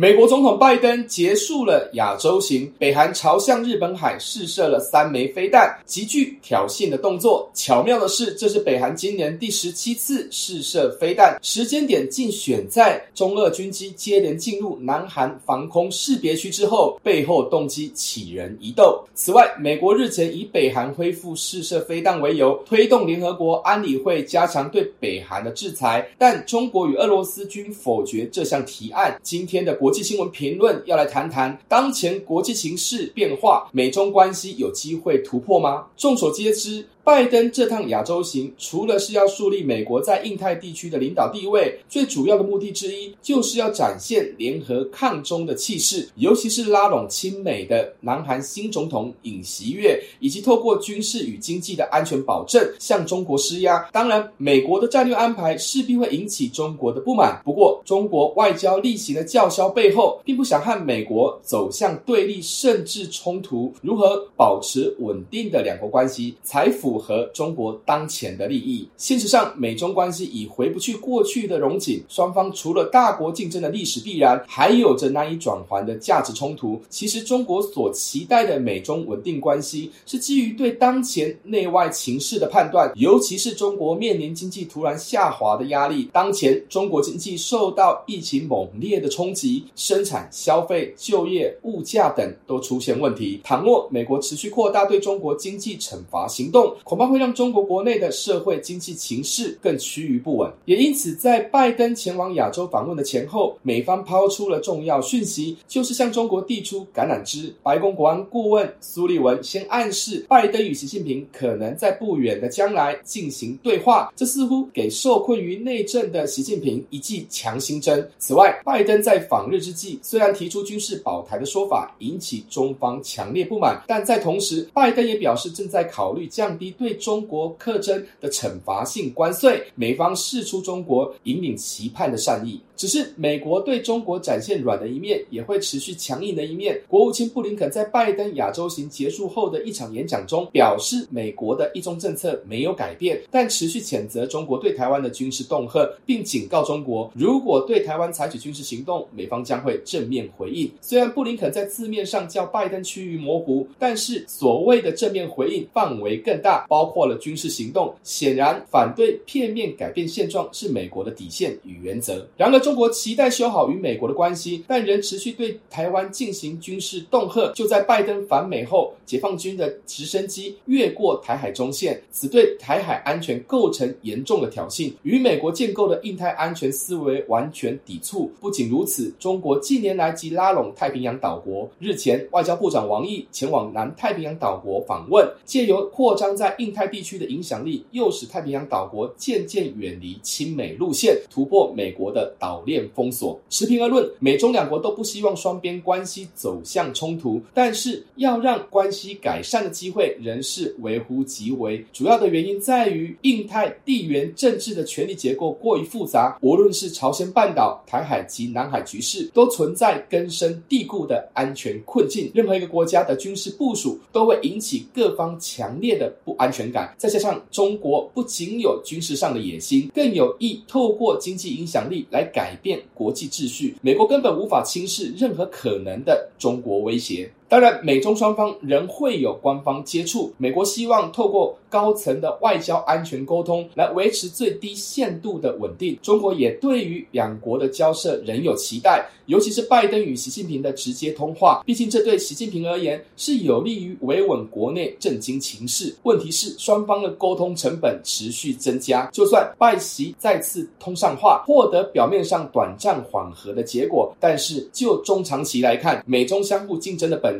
美国总统拜登结束了亚洲行，北韩朝向日本海试射了三枚飞弹，极具挑衅的动作。巧妙的是，这是北韩今年第十七次试射飞弹，时间点竟选在中俄军机接连进入南韩防空识别区之后，背后动机起人疑窦。此外，美国日前以北韩恢复试射飞弹为由，推动联合国安理会加强对北韩的制裁，但中国与俄罗斯均否决这项提案。今天的国。国际新闻评论要来谈谈当前国际形势变化，美中关系有机会突破吗？众所皆知。拜登这趟亚洲行，除了是要树立美国在印太地区的领导地位，最主要的目的之一，就是要展现联合抗中的气势，尤其是拉拢亲美的南韩新总统尹锡悦，以及透过军事与经济的安全保证向中国施压。当然，美国的战略安排势必会引起中国的不满。不过，中国外交例行的叫嚣背后，并不想和美国走向对立甚至冲突。如何保持稳定的两国关系，才符符合中国当前的利益，现实上，美中关系已回不去过去的荣景。双方除了大国竞争的历史必然，还有着难以转圜的价值冲突。其实，中国所期待的美中稳定关系，是基于对当前内外情势的判断，尤其是中国面临经济突然下滑的压力。当前，中国经济受到疫情猛烈的冲击，生产、消费、就业、物价等都出现问题。倘若美国持续扩大对中国经济惩罚行动，恐怕会让中国国内的社会经济情势更趋于不稳，也因此，在拜登前往亚洲访问的前后，美方抛出了重要讯息，就是向中国递出橄榄枝。白宫国安顾问苏利文先暗示，拜登与习近平可能在不远的将来进行对话，这似乎给受困于内政的习近平一剂强心针。此外，拜登在访日之际，虽然提出军事保台的说法引起中方强烈不满，但在同时，拜登也表示正在考虑降低。对中国课征的惩罚性关税，美方释出中国引领期盼的善意。只是美国对中国展现软的一面，也会持续强硬的一面。国务卿布林肯在拜登亚洲行结束后的一场演讲中表示，美国的一中政策没有改变，但持续谴责中国对台湾的军事恫吓，并警告中国，如果对台湾采取军事行动，美方将会正面回应。虽然布林肯在字面上叫拜登趋于模糊，但是所谓的正面回应范围更大，包括了军事行动。显然，反对片面改变现状是美国的底线与原则。然而，中国期待修好与美国的关系，但仍持续对台湾进行军事恫吓。就在拜登访美后，解放军的直升机越过台海中线，此对台海安全构成严重的挑衅，与美国建构的印太安全思维完全抵触。不仅如此，中国近年来即拉拢太平洋岛国。日前，外交部长王毅前往南太平洋岛国访问，借由扩张在印太地区的影响力，诱使太平洋岛国渐渐远离亲美路线，突破美国的岛链封锁。持平而论，美中两国都不希望双边关系走向冲突，但是要让关系改善的机会仍是微乎其微。主要的原因在于印太地缘政治的权力结构过于复杂，无论是朝鲜半岛、台海及南海局势，都存在根深蒂固的安全困境。任何一个国家的军事部署都会引起各方强烈的不安全感。再加上中国不仅有军事上的野心，更有意透过经济影响力来改。变国际秩序，美国根本无法轻视任何可能的中国威胁。当然，美中双方仍会有官方接触。美国希望透过高层的外交安全沟通来维持最低限度的稳定。中国也对于两国的交涉仍有期待，尤其是拜登与习近平的直接通话。毕竟，这对习近平而言是有利于维稳国内震惊情势。问题是，双方的沟通成本持续增加。就算拜习再次通上话，获得表面上短暂缓和的结果，但是就中长期来看，美中相互竞争的本